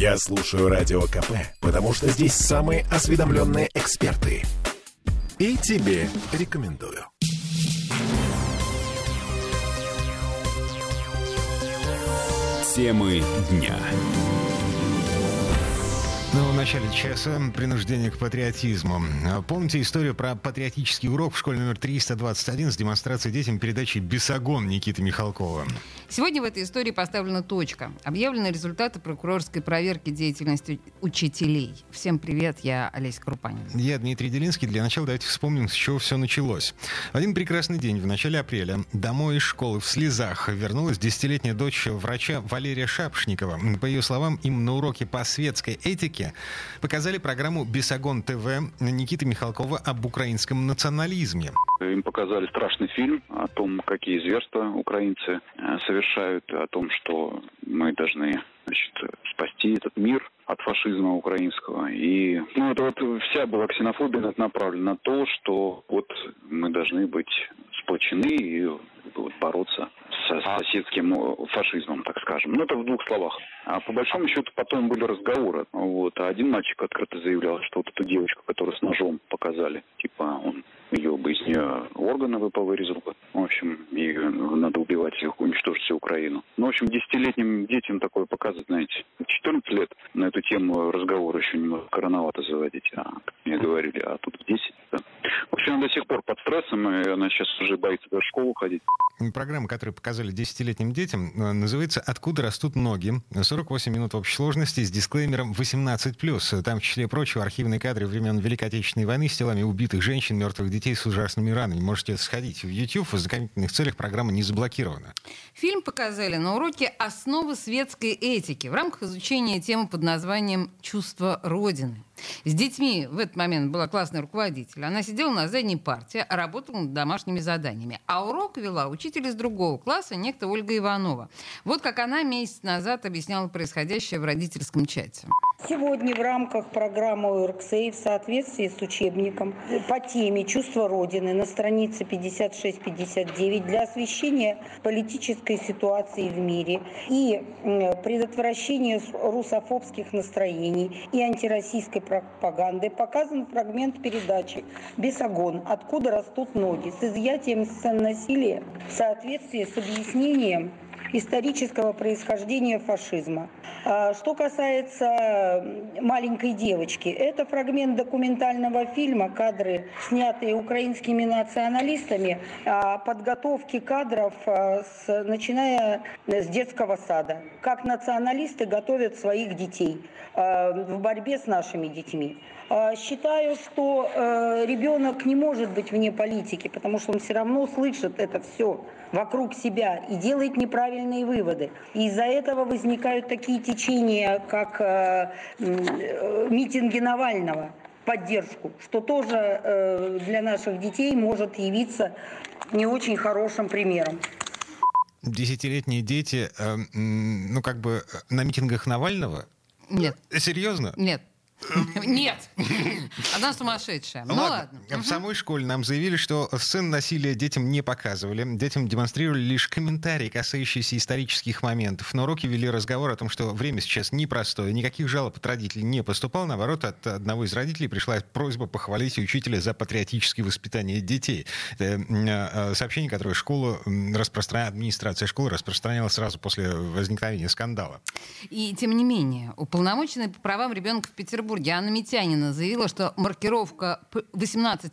Я слушаю Радио КП, потому что здесь самые осведомленные эксперты. И тебе рекомендую. Темы дня. Ну, в начале часа принуждение к патриотизму. Помните историю про патриотический урок в школе номер 321 с демонстрацией детям передачи «Бесогон» Никиты Михалкова? Сегодня в этой истории поставлена точка. Объявлены результаты прокурорской проверки деятельности учителей. Всем привет, я Олеся Крупанин. Я Дмитрий Делинский. Для начала давайте вспомним, с чего все началось. Один прекрасный день в начале апреля домой из школы в слезах вернулась десятилетняя дочь врача Валерия Шапшникова. По ее словам, им на уроке по светской этике показали программу «Бесогон ТВ» Никиты Михалкова об украинском национализме. Им показали страшный фильм о том, какие зверства украинцы э, совершают, о том, что мы должны значит, спасти этот мир от фашизма украинского. И ну, это вот вся была ксенофобия направлена на то, что вот мы должны быть сплочены и вот, бороться с соседским э, фашизмом, так скажем. Ну, это в двух словах. А по большому счету потом были разговоры. Вот. А один мальчик открыто заявлял, что вот эту девочку, которую с ножом показали, типа он ее бы из нее органы бы повырезал бы. В общем, и надо убивать всех, уничтожить всю Украину. Ну, в общем, десятилетним детям такое показывать, знаете, 14 лет на эту тему разговор еще немного рановато заводить, а, мне говорили, а тут 10. Да. В общем, она до сих пор под стрессом, и она сейчас уже боится даже в школу ходить. Программа, которую показали десятилетним детям, э, называется «Откуда растут ноги?». 48 минут в общей сложности с дисклеймером 18+. Там, в числе прочего, архивные кадры времен Великой Отечественной войны с телами убитых женщин, мертвых детей с ужасными ранами. Можете сходить в YouTube. В ознакомительных целях программа не заблокирована. Фильм показали на уроке «Основы светской этики» в рамках изучения темы под названием «Чувство Родины». С детьми в этот момент была классный руководитель. Она сидела на задней парте, а работала над домашними заданиями. А урок вела учитель из другого класса, некто Ольга Иванова. Вот как она месяц назад объясняла происходящее в родительском чате. Сегодня в рамках программы ОРКСЕЙ в соответствии с учебником по теме «Чувство Родины» на странице 56-59 для освещения политической ситуации в мире и предотвращения русофобских настроений и антироссийской пропаганды показан фрагмент передачи «Бесогон. Откуда растут ноги» с изъятием сцен насилия в соответствии с объяснением исторического происхождения фашизма. А что касается маленькой девочки, это фрагмент документального фильма, кадры, снятые украинскими националистами, о подготовке кадров, а, с, начиная с детского сада. Как националисты готовят своих детей а, в борьбе с нашими детьми. Считаю, что э, ребенок не может быть вне политики, потому что он все равно слышит это все вокруг себя и делает неправильные выводы. И из-за этого возникают такие течения, как э, э, митинги Навального поддержку, что тоже э, для наших детей может явиться не очень хорошим примером. Десятилетние дети, э, ну как бы на митингах Навального? Нет. Серьезно? Нет. Нет. Она сумасшедшая. Ну ладно. В самой школе нам заявили, что сцен насилия детям не показывали. Детям демонстрировали лишь комментарии, касающиеся исторических моментов. На уроке вели разговор о том, что время сейчас непростое. Никаких жалоб от родителей не поступало. Наоборот, от одного из родителей пришла просьба похвалить учителя за патриотическое воспитание детей. Это а, сообщение, которое школа распространяла, администрация школы распространяла сразу после возникновения скандала. И тем не менее, уполномоченный по правам ребенка в Петербурге Петербурге Анна Митянина заявила, что маркировка 18+,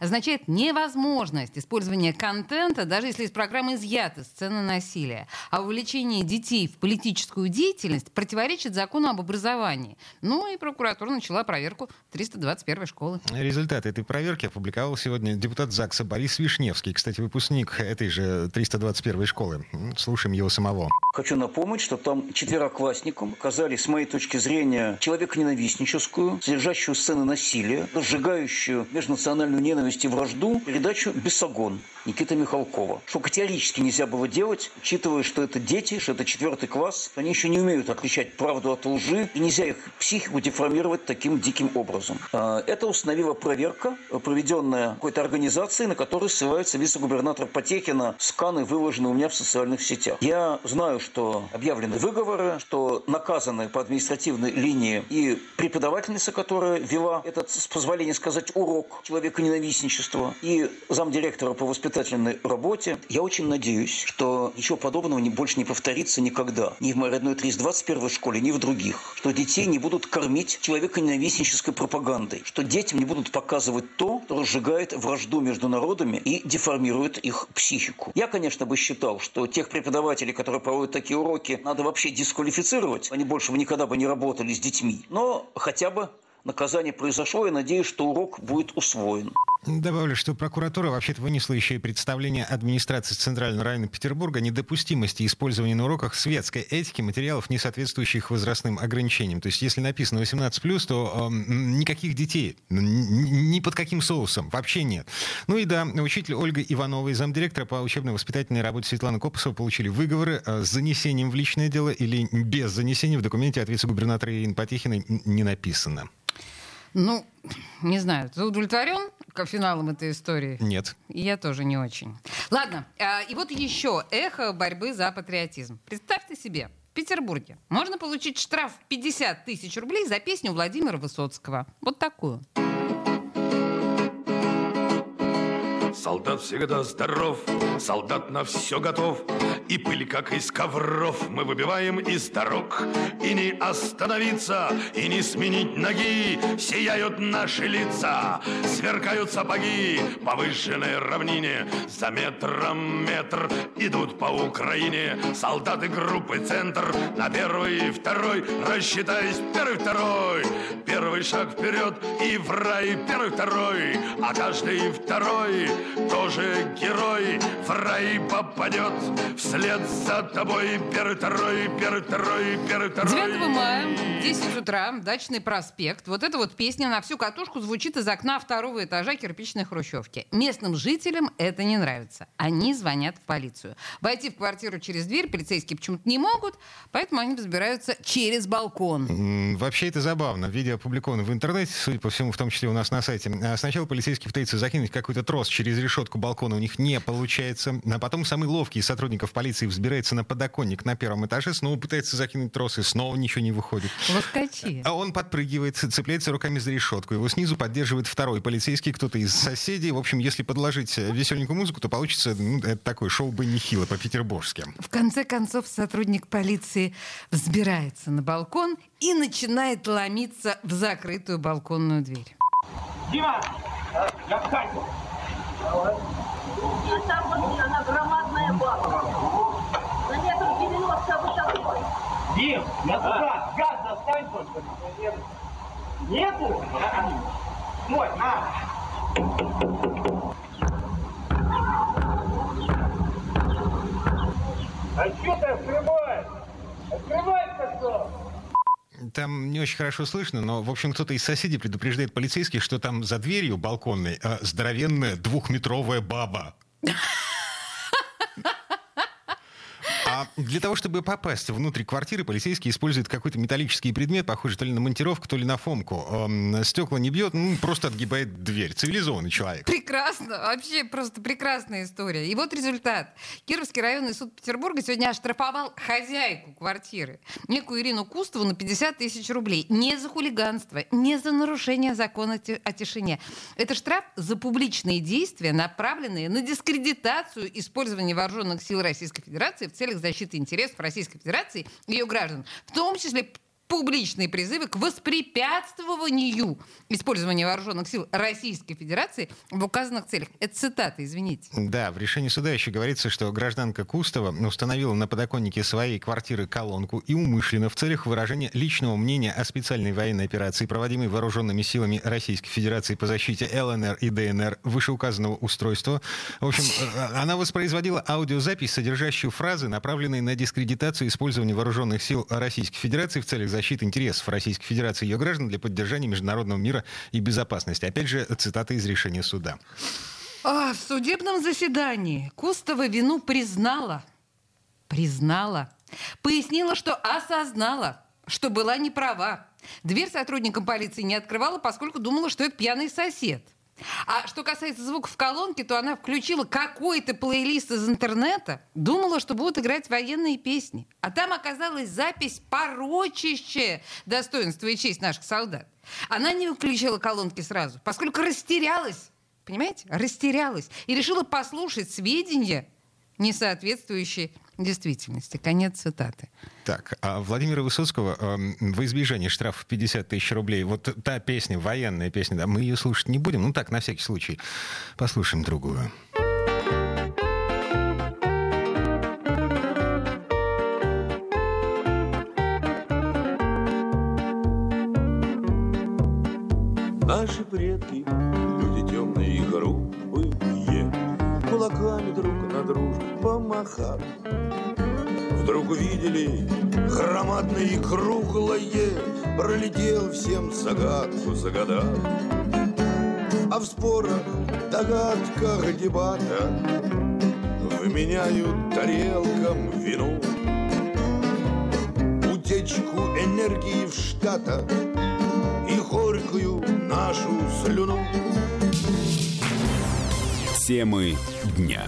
означает невозможность использования контента, даже если из программы изъяты сцены насилия. А увлечение детей в политическую деятельность противоречит закону об образовании. Ну и прокуратура начала проверку 321 школы. Результаты этой проверки опубликовал сегодня депутат ЗАГСа Борис Вишневский, кстати, выпускник этой же 321 школы. Слушаем его самого. Хочу напомнить, что там четвероклассникам оказались, с моей точки зрения, человек ненавистник ненавистническую, содержащую сцены насилия, сжигающую межнациональную ненависть и вражду передачу «Бесогон» Никиты Михалкова. Что категорически нельзя было делать, учитывая, что это дети, что это четвертый класс, они еще не умеют отличать правду от лжи, и нельзя их психику деформировать таким диким образом. А, это установила проверка, проведенная какой-то организацией, на которой ссылается вице-губернатор Потехина. Сканы выложены у меня в социальных сетях. Я знаю, что объявлены выговоры, что наказаны по административной линии и преподавательница, которая вела этот, с позволения сказать, урок человека ненавистничества, и замдиректора по воспитательной работе. Я очень надеюсь, что ничего подобного не, больше не повторится никогда. Ни в моей родной 321 школе, ни в других. Что детей не будут кормить человека ненавистнической пропагандой. Что детям не будут показывать то, что разжигает вражду между народами и деформирует их психику. Я, конечно, бы считал, что тех преподавателей, которые проводят такие уроки, надо вообще дисквалифицировать. Они больше бы никогда бы не работали с детьми. Но хотя бы наказание произошло, и надеюсь, что урок будет усвоен. Добавлю, что прокуратура вообще-то вынесла еще и представление администрации Центрального района Петербурга о недопустимости использования на уроках светской этики материалов, не соответствующих возрастным ограничениям. То есть, если написано 18+, то э, никаких детей, ни под каким соусом, вообще нет. Ну и да, учитель Ольга Иванова и замдиректора по учебно-воспитательной работе Светлана Копосова получили выговоры э, с занесением в личное дело или без занесения в документе от вице-губернатора Ирины Потехиной не написано. Ну, не знаю, ты удовлетворен финалом этой истории? Нет. Я тоже не очень. Ладно, а, и вот еще эхо борьбы за патриотизм. Представьте себе, в Петербурге можно получить штраф 50 тысяч рублей за песню Владимира Высоцкого. Вот такую. Солдат всегда здоров, солдат на все готов, И пыль, как из ковров, мы выбиваем из дорог. И не остановиться, и не сменить ноги, Сияют наши лица, сверкают сапоги По выжженной равнине, за метром метр Идут по Украине. Солдаты группы «Центр» На первый и второй, рассчитаясь, первый-второй Первый шаг вперед и в рай, первый-второй А каждый второй тоже герой в рай попадет вслед за тобой второй, первый, второй. 9 мая, 10 утра, Дачный проспект. Вот эта вот песня на всю катушку звучит из окна второго этажа кирпичной хрущевки. Местным жителям это не нравится. Они звонят в полицию. Войти в квартиру через дверь полицейские почему-то не могут, поэтому они взбираются через балкон. Вообще это забавно. Видео опубликовано в интернете, судя по всему, в том числе у нас на сайте. А сначала полицейские пытаются закинуть какой-то трос через решетку балкона у них не получается. А потом самый ловкий из сотрудников полиции взбирается на подоконник на первом этаже, снова пытается закинуть тросы, снова ничего не выходит. Ловкачи. А он подпрыгивает, цепляется руками за решетку. Его снизу поддерживает второй полицейский, кто-то из соседей. В общем, если подложить веселенькую музыку, то получится ну, это такое шоу бы нехило по-петербургски. В конце концов, сотрудник полиции взбирается на балкон и начинает ломиться в закрытую балконную дверь. Дима, я в хате. И там вот громадная баба. На метр 90 высотой. Дим, туда. Газ достань только. Нету? Мой, на. А что ты открываешь? Открывай-ка что? Там не очень хорошо слышно, но, в общем, кто-то из соседей предупреждает полицейских, что там за дверью балконной э, здоровенная двухметровая баба. А для того, чтобы попасть внутрь квартиры, полицейский использует какой-то металлический предмет, похожий то ли на монтировку, то ли на фомку. Эм, стекла не бьет, ну, просто отгибает дверь. Цивилизованный человек. Прекрасно. Вообще просто прекрасная история. И вот результат. Кировский районный суд Петербурга сегодня оштрафовал хозяйку квартиры, некую Ирину Кустову, на 50 тысяч рублей. Не за хулиганство, не за нарушение закона о тишине. Это штраф за публичные действия, направленные на дискредитацию использования вооруженных сил Российской Федерации в целях защиты интересов Российской Федерации и ее граждан, в том числе публичные призывы к воспрепятствованию использования вооруженных сил Российской Федерации в указанных целях. Это цитата, извините. Да, в решении суда еще говорится, что гражданка Кустова установила на подоконнике своей квартиры колонку и умышленно в целях выражения личного мнения о специальной военной операции, проводимой вооруженными силами Российской Федерации по защите ЛНР и ДНР вышеуказанного устройства. В общем, э, она воспроизводила аудиозапись, содержащую фразы, направленные на дискредитацию использования вооруженных сил Российской Федерации в целях защиты интересов Российской Федерации и ее граждан для поддержания международного мира и безопасности. Опять же, цитата из решения суда. А, в судебном заседании Кустова вину признала. Признала. Пояснила, что осознала, что была неправа. Дверь сотрудникам полиции не открывала, поскольку думала, что это пьяный сосед. А что касается звуков в колонке, то она включила какой-то плейлист из интернета, думала, что будут играть военные песни. А там оказалась запись порочащая достоинство и честь наших солдат. Она не выключила колонки сразу, поскольку растерялась, понимаете, растерялась и решила послушать сведения, не соответствующие действительности. Конец цитаты. Так, а Владимира Высоцкого э, во избежание штрафа 50 тысяч рублей, вот та песня, военная песня, да, мы ее слушать не будем, ну так, на всякий случай. Послушаем другую. Наши предки, люди темные и грубые, Кулаками друг на дружку помахали. Вдруг увидели громадное и круглое, Пролетел всем загадку загадал. А в спорах, догадках, дебатах Вменяют тарелкам вину Утечку энергии в Штатах И горькую нашу слюну Темы дня.